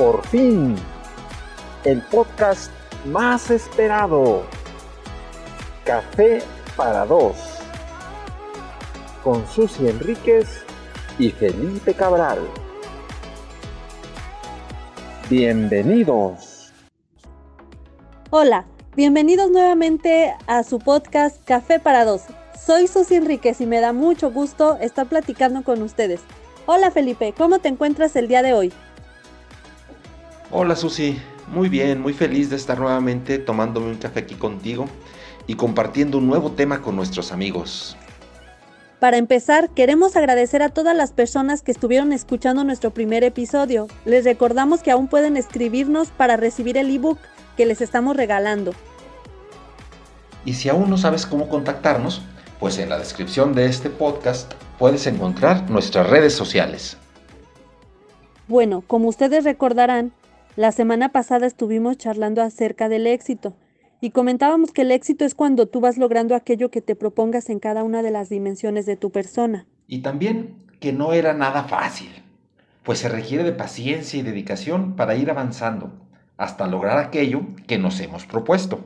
Por fin, el podcast más esperado. Café para dos. Con Susi Enríquez y Felipe Cabral. Bienvenidos. Hola, bienvenidos nuevamente a su podcast Café para dos. Soy Susi Enríquez y me da mucho gusto estar platicando con ustedes. Hola Felipe, ¿cómo te encuentras el día de hoy? Hola Susi, muy bien, muy feliz de estar nuevamente tomándome un café aquí contigo y compartiendo un nuevo tema con nuestros amigos. Para empezar, queremos agradecer a todas las personas que estuvieron escuchando nuestro primer episodio. Les recordamos que aún pueden escribirnos para recibir el ebook que les estamos regalando. Y si aún no sabes cómo contactarnos, pues en la descripción de este podcast puedes encontrar nuestras redes sociales. Bueno, como ustedes recordarán, la semana pasada estuvimos charlando acerca del éxito y comentábamos que el éxito es cuando tú vas logrando aquello que te propongas en cada una de las dimensiones de tu persona. Y también que no era nada fácil, pues se requiere de paciencia y dedicación para ir avanzando hasta lograr aquello que nos hemos propuesto.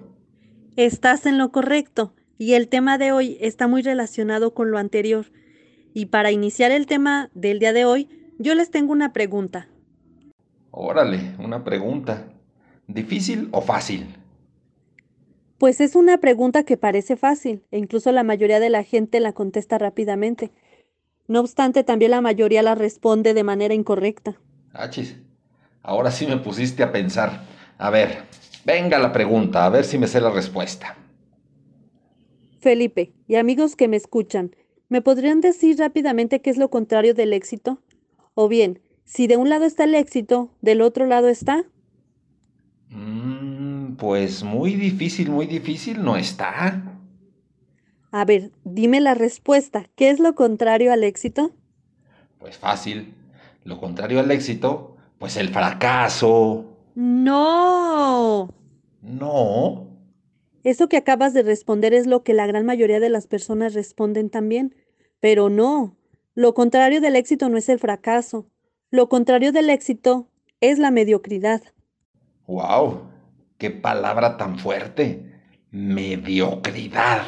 Estás en lo correcto y el tema de hoy está muy relacionado con lo anterior. Y para iniciar el tema del día de hoy, yo les tengo una pregunta. Órale, una pregunta. ¿Difícil o fácil? Pues es una pregunta que parece fácil e incluso la mayoría de la gente la contesta rápidamente. No obstante, también la mayoría la responde de manera incorrecta. Achis, ahora sí me pusiste a pensar. A ver, venga la pregunta, a ver si me sé la respuesta. Felipe, y amigos que me escuchan, ¿me podrían decir rápidamente qué es lo contrario del éxito? O bien, si de un lado está el éxito, del otro lado está. Mm, pues muy difícil, muy difícil no está. A ver, dime la respuesta. ¿Qué es lo contrario al éxito? Pues fácil. Lo contrario al éxito, pues el fracaso. No. No. Eso que acabas de responder es lo que la gran mayoría de las personas responden también. Pero no. Lo contrario del éxito no es el fracaso. Lo contrario del éxito es la mediocridad. ¡Wow! ¡Qué palabra tan fuerte! Mediocridad.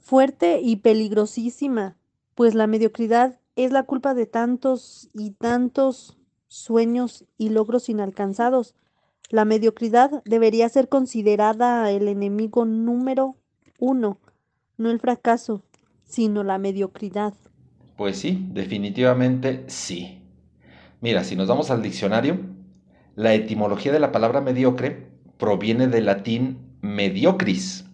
Fuerte y peligrosísima, pues la mediocridad es la culpa de tantos y tantos sueños y logros inalcanzados. La mediocridad debería ser considerada el enemigo número uno, no el fracaso, sino la mediocridad. Pues sí, definitivamente sí. Mira, si nos vamos al diccionario, la etimología de la palabra mediocre proviene del latín mediocris,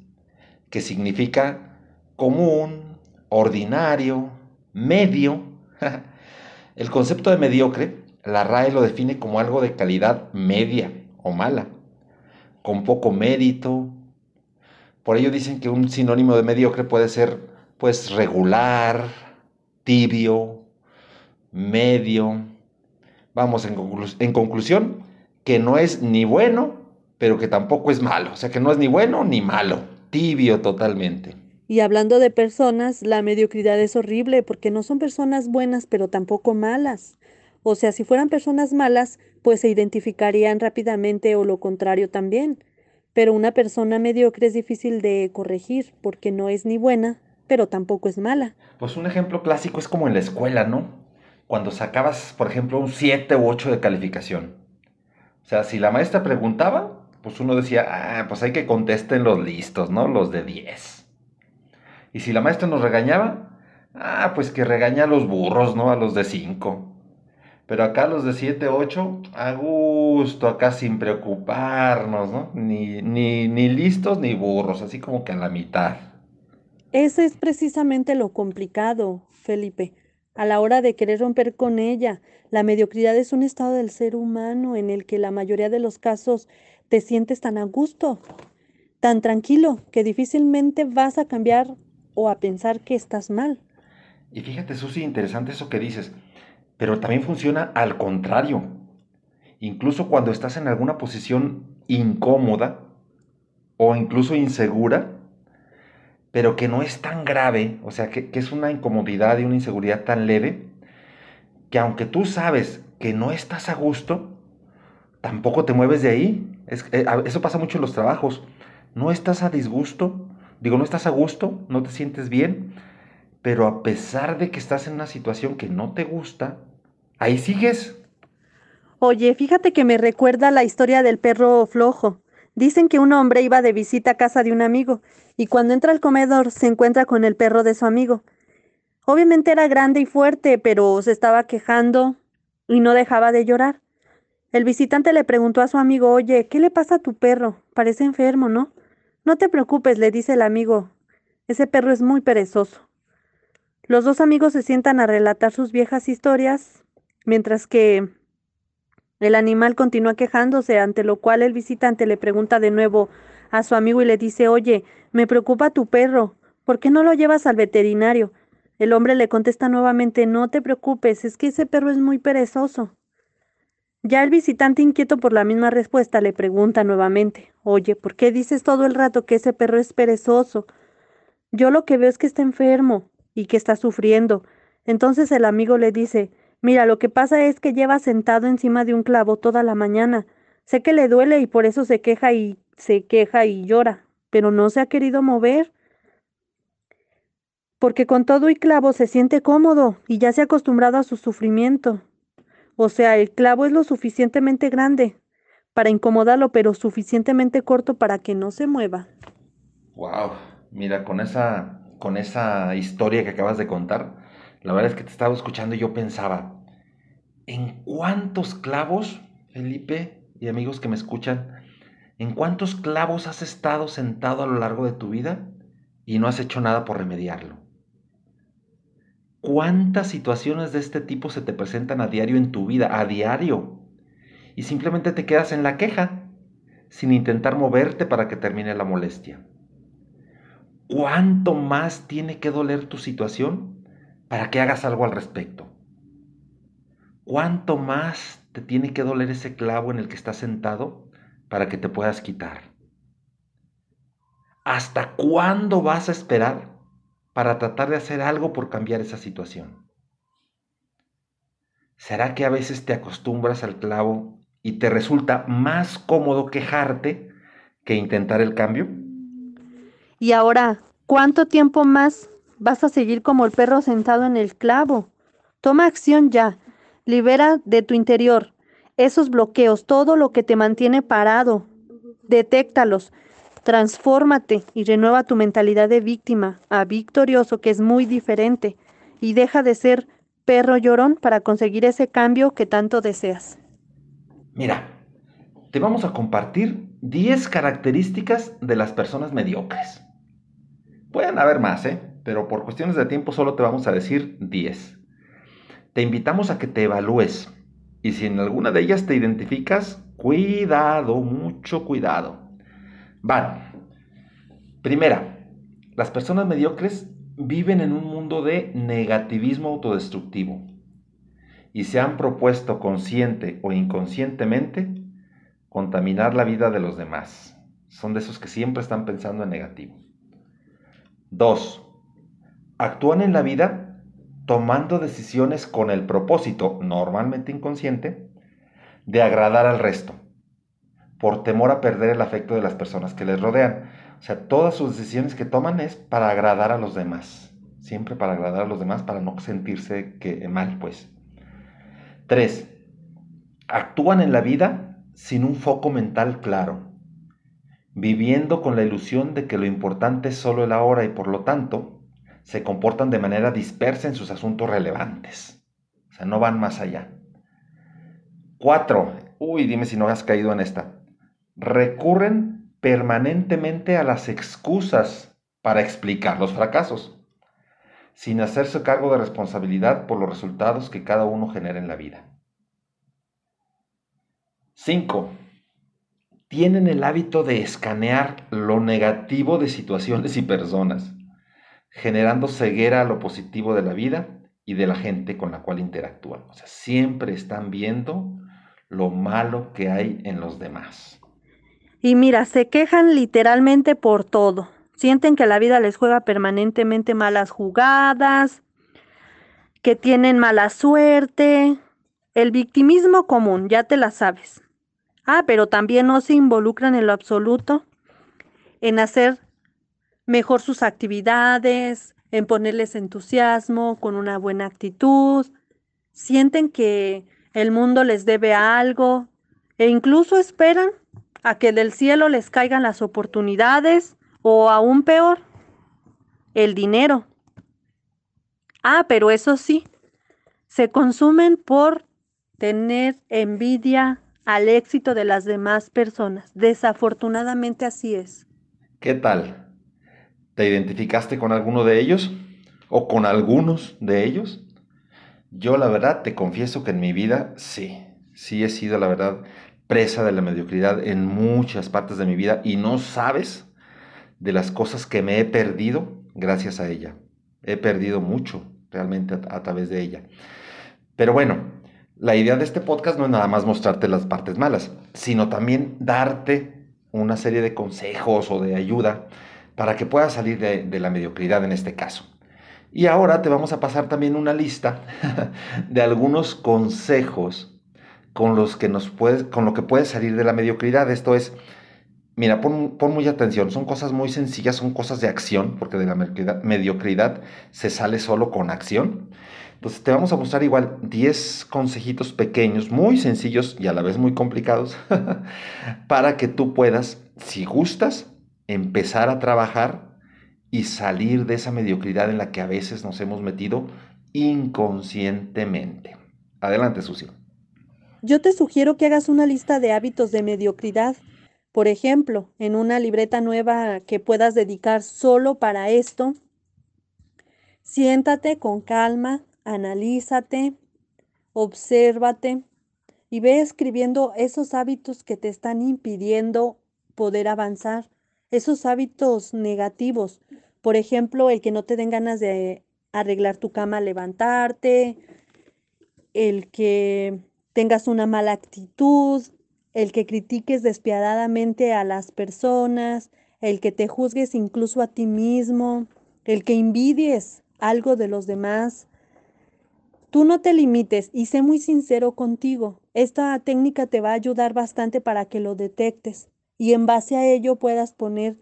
que significa común, ordinario, medio. El concepto de mediocre, la RAE lo define como algo de calidad media o mala, con poco mérito. Por ello dicen que un sinónimo de mediocre puede ser pues regular, tibio, medio, vamos, en, conclu en, conclusión, que no es ni bueno, pero que tampoco es malo. O sea, que no es ni bueno ni malo, tibio totalmente. Y hablando de personas, la mediocridad es horrible porque no son personas buenas, pero tampoco malas. O sea, si fueran personas malas, pues se identificarían rápidamente o lo contrario también. Pero una persona mediocre es difícil de corregir porque no es ni buena, pero tampoco es mala. Pues un ejemplo clásico es como en la escuela, ¿no? Cuando sacabas, por ejemplo, un 7 u 8 de calificación. O sea, si la maestra preguntaba, pues uno decía, ah, pues hay que contesten los listos, ¿no? Los de 10. Y si la maestra nos regañaba, ah, pues que regaña a los burros, ¿no? A los de 5. Pero acá los de 7, 8, a gusto, acá sin preocuparnos, ¿no? Ni, ni, ni listos ni burros, así como que a la mitad. Ese es precisamente lo complicado, Felipe a la hora de querer romper con ella. La mediocridad es un estado del ser humano en el que la mayoría de los casos te sientes tan a gusto, tan tranquilo, que difícilmente vas a cambiar o a pensar que estás mal. Y fíjate, Susi, interesante eso que dices, pero también funciona al contrario. Incluso cuando estás en alguna posición incómoda o incluso insegura, pero que no es tan grave, o sea, que, que, es una incomodidad y una inseguridad tan leve, que aunque tú sabes que no estás a gusto, tampoco te mueves de ahí. Es, eh, eso pasa mucho en los trabajos. No estás a disgusto, digo, no estás a gusto, no te sientes bien, pero a pesar de que estás en una situación que no te gusta, ahí sigues. Oye, fíjate que me recuerda la historia del perro flojo. Dicen que un hombre iba de visita a casa de un amigo y cuando entra al comedor se encuentra con el perro de su amigo. Obviamente era grande y fuerte, pero se estaba quejando y no dejaba de llorar. El visitante le preguntó a su amigo, oye, ¿qué le pasa a tu perro? Parece enfermo, ¿no? No te preocupes, le dice el amigo. Ese perro es muy perezoso. Los dos amigos se sientan a relatar sus viejas historias, mientras que el animal continúa quejándose, ante lo cual el visitante le pregunta de nuevo a su amigo y le dice, oye, me preocupa tu perro, ¿por qué no lo llevas al veterinario? El hombre le contesta nuevamente, no te preocupes, es que ese perro es muy perezoso. Ya el visitante inquieto por la misma respuesta le pregunta nuevamente, Oye, ¿por qué dices todo el rato que ese perro es perezoso? Yo lo que veo es que está enfermo y que está sufriendo. Entonces el amigo le dice, Mira, lo que pasa es que lleva sentado encima de un clavo toda la mañana. Sé que le duele y por eso se queja y se queja y llora, pero no se ha querido mover. Porque con todo y clavo se siente cómodo y ya se ha acostumbrado a su sufrimiento. O sea, el clavo es lo suficientemente grande para incomodarlo, pero suficientemente corto para que no se mueva. Wow, mira, con esa, con esa historia que acabas de contar, la verdad es que te estaba escuchando y yo pensaba, ¿en cuántos clavos, Felipe y amigos que me escuchan, en cuántos clavos has estado sentado a lo largo de tu vida y no has hecho nada por remediarlo? ¿Cuántas situaciones de este tipo se te presentan a diario en tu vida? A diario. Y simplemente te quedas en la queja, sin intentar moverte para que termine la molestia. ¿Cuánto más tiene que doler tu situación para que hagas algo al respecto? ¿Cuánto más te tiene que doler ese clavo en el que estás sentado para que te puedas quitar? ¿Hasta cuándo vas a esperar para tratar de hacer algo por cambiar esa situación? ¿Será que a veces te acostumbras al clavo y te resulta más cómodo quejarte que intentar el cambio? Y ahora, ¿cuánto tiempo más vas a seguir como el perro sentado en el clavo? Toma acción ya. Libera de tu interior esos bloqueos, todo lo que te mantiene parado. Detéctalos Transfórmate y renueva tu mentalidad de víctima a victorioso, que es muy diferente, y deja de ser perro llorón para conseguir ese cambio que tanto deseas. Mira, te vamos a compartir 10 características de las personas mediocres. Pueden haber más, ¿eh? pero por cuestiones de tiempo solo te vamos a decir 10. Te invitamos a que te evalúes y si en alguna de ellas te identificas, cuidado, mucho cuidado. Van. Primera, las personas mediocres viven en un mundo de negativismo autodestructivo y se han propuesto consciente o inconscientemente contaminar la vida de los demás. Son de esos que siempre están pensando en negativo. Dos, actúan en la vida tomando decisiones con el propósito, normalmente inconsciente, de agradar al resto por temor a perder el afecto de las personas que les rodean. O sea, todas sus decisiones que toman es para agradar a los demás. Siempre para agradar a los demás, para no sentirse que, mal, pues. Tres, actúan en la vida sin un foco mental claro, viviendo con la ilusión de que lo importante es solo el ahora y por lo tanto se comportan de manera dispersa en sus asuntos relevantes. O sea, no van más allá. Cuatro, uy, dime si no has caído en esta recurren permanentemente a las excusas para explicar los fracasos, sin hacerse cargo de responsabilidad por los resultados que cada uno genera en la vida. 5. Tienen el hábito de escanear lo negativo de situaciones y personas, generando ceguera a lo positivo de la vida y de la gente con la cual interactúan. O sea, siempre están viendo lo malo que hay en los demás. Y mira, se quejan literalmente por todo. Sienten que la vida les juega permanentemente malas jugadas, que tienen mala suerte. El victimismo común, ya te la sabes. Ah, pero también no se involucran en lo absoluto en hacer mejor sus actividades, en ponerles entusiasmo, con una buena actitud. Sienten que el mundo les debe algo e incluso esperan a que del cielo les caigan las oportunidades o aún peor, el dinero. Ah, pero eso sí, se consumen por tener envidia al éxito de las demás personas. Desafortunadamente así es. ¿Qué tal? ¿Te identificaste con alguno de ellos? ¿O con algunos de ellos? Yo la verdad te confieso que en mi vida sí, sí he sido la verdad presa de la mediocridad en muchas partes de mi vida y no sabes de las cosas que me he perdido gracias a ella. He perdido mucho realmente a, través de ella. Pero bueno, la idea de este podcast no es nada más mostrarte las partes malas, sino también darte una serie de consejos o de ayuda para que puedas salir de, la mediocridad en este caso. Y ahora te vamos a pasar también una lista de algunos consejos con los que nos puedes, con lo que puedes salir de la mediocridad. Esto es, mira, pon, pon, muy atención, son cosas muy sencillas, son cosas de acción, porque de la mediocridad se sale solo con acción. Entonces te vamos a mostrar igual 10 consejitos pequeños, muy sencillos y a la vez muy complicados, para que tú puedas, si gustas, empezar a trabajar y salir de esa mediocridad en la que a veces nos hemos metido inconscientemente. Adelante, Susi. Yo te sugiero que hagas una lista de hábitos de mediocridad. Por ejemplo, en una libreta nueva que puedas dedicar solo para esto, siéntate con calma, analízate, obsérvate y ve escribiendo esos hábitos que te están impidiendo poder avanzar, esos hábitos negativos. Por ejemplo, el que no te den ganas de arreglar tu cama, levantarte, el que tengas una mala actitud, el que critiques despiadadamente a las personas, el que te juzgues incluso a ti mismo, el que envidies algo de los demás, Tú no te limites y sé muy sincero contigo. Esta técnica te va a ayudar bastante para que lo detectes y en base a ello puedas poner,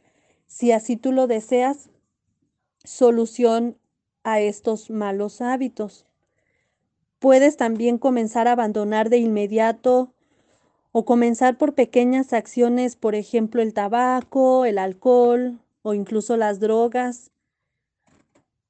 si así tú lo deseas, solución a estos malos hábitos. Puedes también comenzar a abandonar de inmediato o comenzar por pequeñas acciones, por ejemplo, el tabaco, el alcohol o incluso las drogas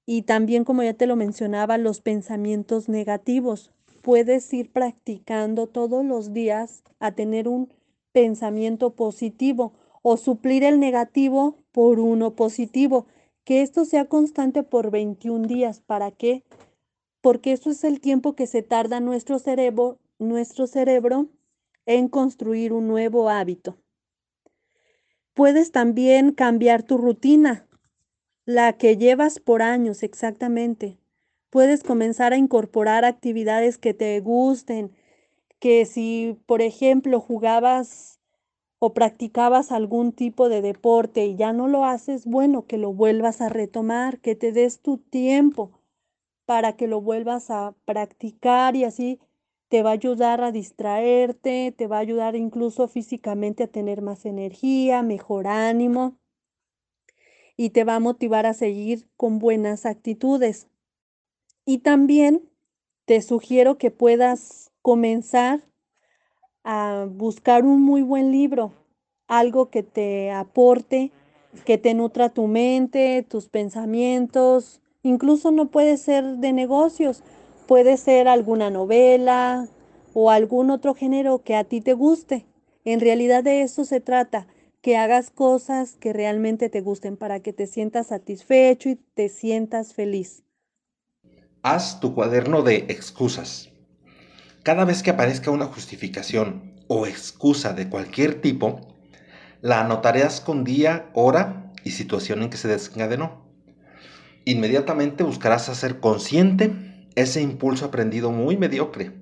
y también, como ya te lo mencionaba, los pensamientos negativos. Puedes ir practicando todos los días a tener un pensamiento positivo o suplir el negativo por uno positivo. Que esto sea constante por 21 días. ¿Para qué? Porque eso es el tiempo que se tarda nuestro cerebro, nuestro cerebro en construir un nuevo hábito. Puedes también cambiar tu rutina la que llevas por años exactamente. Puedes comenzar a incorporar actividades que te gusten, que si, por ejemplo, jugabas o practicabas algún tipo de deporte y ya no lo haces, bueno, que lo vuelvas a retomar, que te des tu tiempo para que lo vuelvas a practicar y así te va a ayudar a distraerte, te va a ayudar incluso físicamente a tener más energía, mejor ánimo y te va a motivar a seguir con buenas actitudes. Y también te sugiero que puedas comenzar a buscar un muy buen libro, algo que te aporte, que te nutra tu mente, tus pensamientos, incluso no puede ser de negocios, puede ser alguna novela o algún otro género que a ti te guste. En realidad de eso se trata, que hagas cosas que realmente te gusten para que te sientas satisfecho y te sientas feliz. Haz tu cuaderno de excusas. Cada vez que aparezca una justificación o excusa de cualquier tipo, la anotarás con día, hora y situación en que se desencadenó. Inmediatamente buscarás hacer consciente ese impulso aprendido muy mediocre,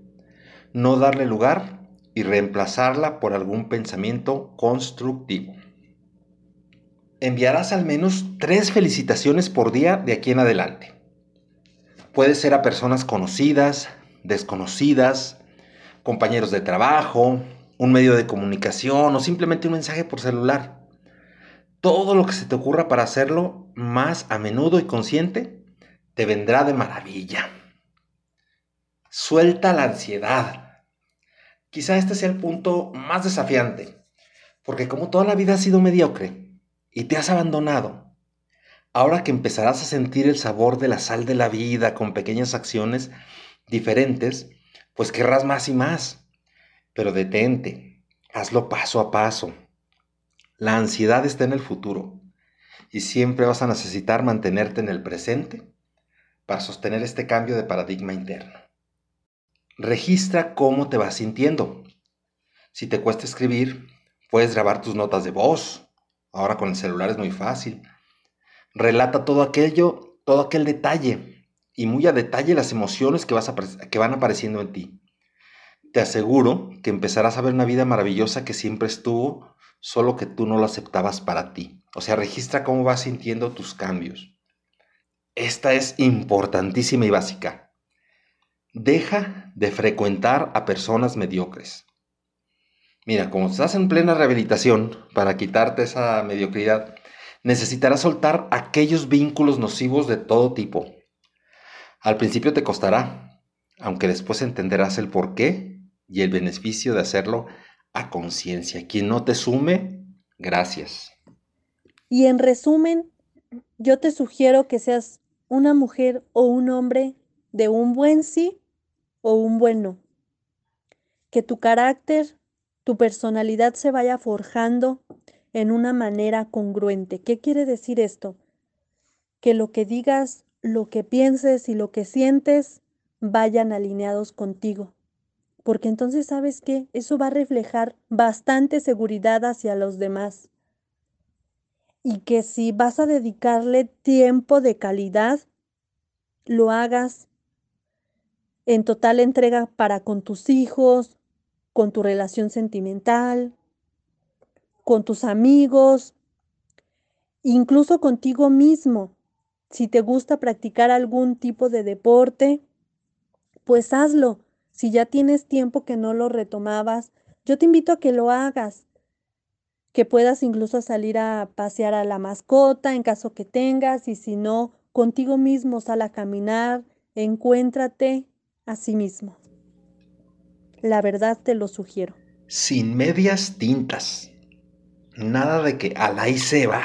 no darle lugar y reemplazarla por algún pensamiento constructivo. Enviarás al menos tres felicitaciones por día de aquí en adelante. Puede ser a personas conocidas, desconocidas, compañeros de trabajo, un medio de comunicación o simplemente un mensaje por celular. Todo lo que se te ocurra para hacerlo más a menudo y consciente te vendrá de maravilla. Suelta la ansiedad. Quizá este sea el punto más desafiante, porque como toda la vida has sido mediocre y te has abandonado, ahora que empezarás a sentir el sabor de la sal de la vida con pequeñas acciones diferentes, pues querrás más y más. Pero detente, hazlo paso a paso. La ansiedad está en el futuro y siempre vas a necesitar mantenerte en el presente para sostener este cambio de paradigma interno. Registra cómo te vas sintiendo. Si te cuesta escribir, puedes grabar tus notas de voz. Ahora con el celular es muy fácil. Relata todo aquello, todo aquel detalle y muy a detalle las emociones que, vas que van apareciendo en ti. Te aseguro que empezarás a ver una vida maravillosa que siempre estuvo, solo que tú no lo aceptabas para ti. O sea, registra cómo vas sintiendo tus cambios. Esta es importantísima y básica. Deja de frecuentar a personas mediocres. Mira, como estás en plena rehabilitación para quitarte esa mediocridad, necesitarás soltar aquellos vínculos nocivos de todo tipo. Al principio te costará, aunque después entenderás el porqué y el beneficio de hacerlo a conciencia. Quien no te sume, gracias. Y en resumen, yo te sugiero que seas una mujer o un hombre de un buen sí o un buen no. Que tu carácter, tu personalidad se vaya forjando en una manera congruente. ¿Qué quiere decir esto? Que lo que digas, lo que pienses y lo que sientes vayan alineados contigo. Porque entonces sabes que eso va a reflejar bastante seguridad hacia los demás. Y que si vas a dedicarle tiempo de calidad, lo hagas en total entrega para con tus hijos, con tu relación sentimental, con tus amigos, incluso contigo mismo. Si te gusta practicar algún tipo de deporte, pues hazlo. Si ya tienes tiempo que no lo retomabas, yo te invito a que lo hagas, que puedas incluso salir a pasear a la mascota en caso que tengas y si no, contigo mismo sal a caminar, encuéntrate a sí mismo. La verdad te lo sugiero. Sin medias tintas. Nada de que al ahí se va.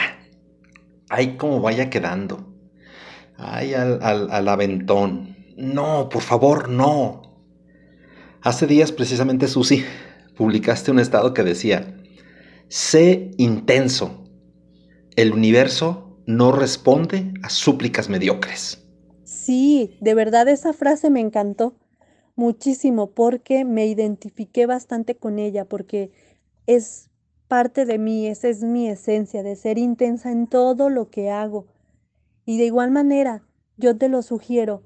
Ahí como vaya quedando. Ay, al, al aventón. No, por favor, no. Hace días precisamente, Susi, publicaste un estado que decía, sé intenso. El universo no responde a súplicas mediocres. Sí, de verdad esa frase me encantó muchísimo porque me identifiqué bastante con ella, porque es parte de mí, esa es mi esencia, de ser intensa en todo lo que hago. Y de igual manera, yo te lo sugiero,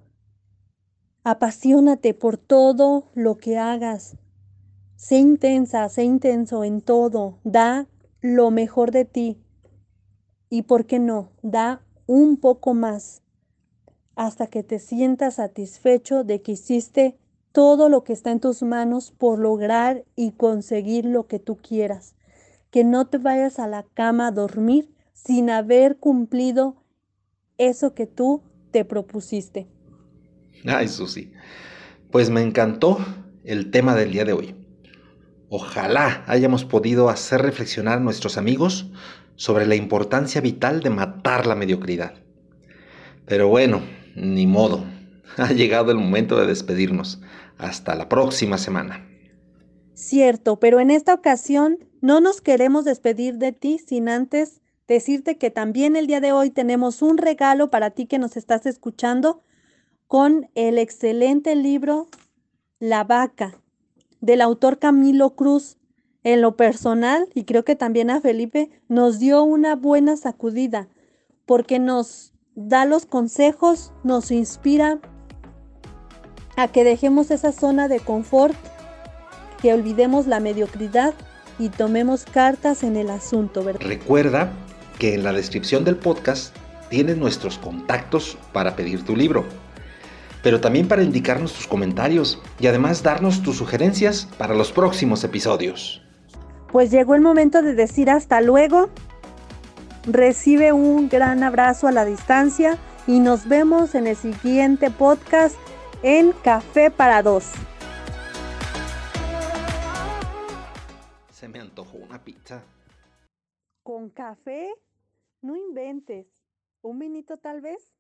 apasionate por todo lo que hagas. Sé intensa, sé intenso en todo, da lo mejor de ti. Y por qué no, da un poco más hasta que te sientas satisfecho de que hiciste todo lo que está en tus manos por lograr y conseguir lo que tú quieras. Que no te vayas a la cama a dormir sin haber cumplido eso que tú te propusiste. Ay, Susi, pues me encantó el tema del día de hoy. Ojalá hayamos podido hacer reflexionar a nuestros amigos sobre la importancia vital de matar la mediocridad. Pero bueno, ni modo. Ha llegado el momento de despedirnos. Hasta la próxima semana. Cierto, pero en esta ocasión no nos queremos despedir de ti sin antes decirte que también el día de hoy tenemos un regalo para ti que nos estás escuchando con el excelente libro La vaca del autor Camilo Cruz. En lo personal, y creo que también a Felipe, nos dio una buena sacudida porque nos da los consejos, nos inspira a que dejemos esa zona de confort, que olvidemos la mediocridad y tomemos cartas en el asunto. Recuerda que en la descripción del podcast tienes nuestros contactos para pedir tu libro. pero también para indicarnos tus comentarios y además darnos tus sugerencias para los próximos episodios. Pues llegó el momento de decir hasta luego. Recibe un gran abrazo a la distancia y nos vemos en el siguiente podcast en Café para Dos. Se me antojó una pizza. ¿Con café? No inventes. ¿Un vinito tal vez?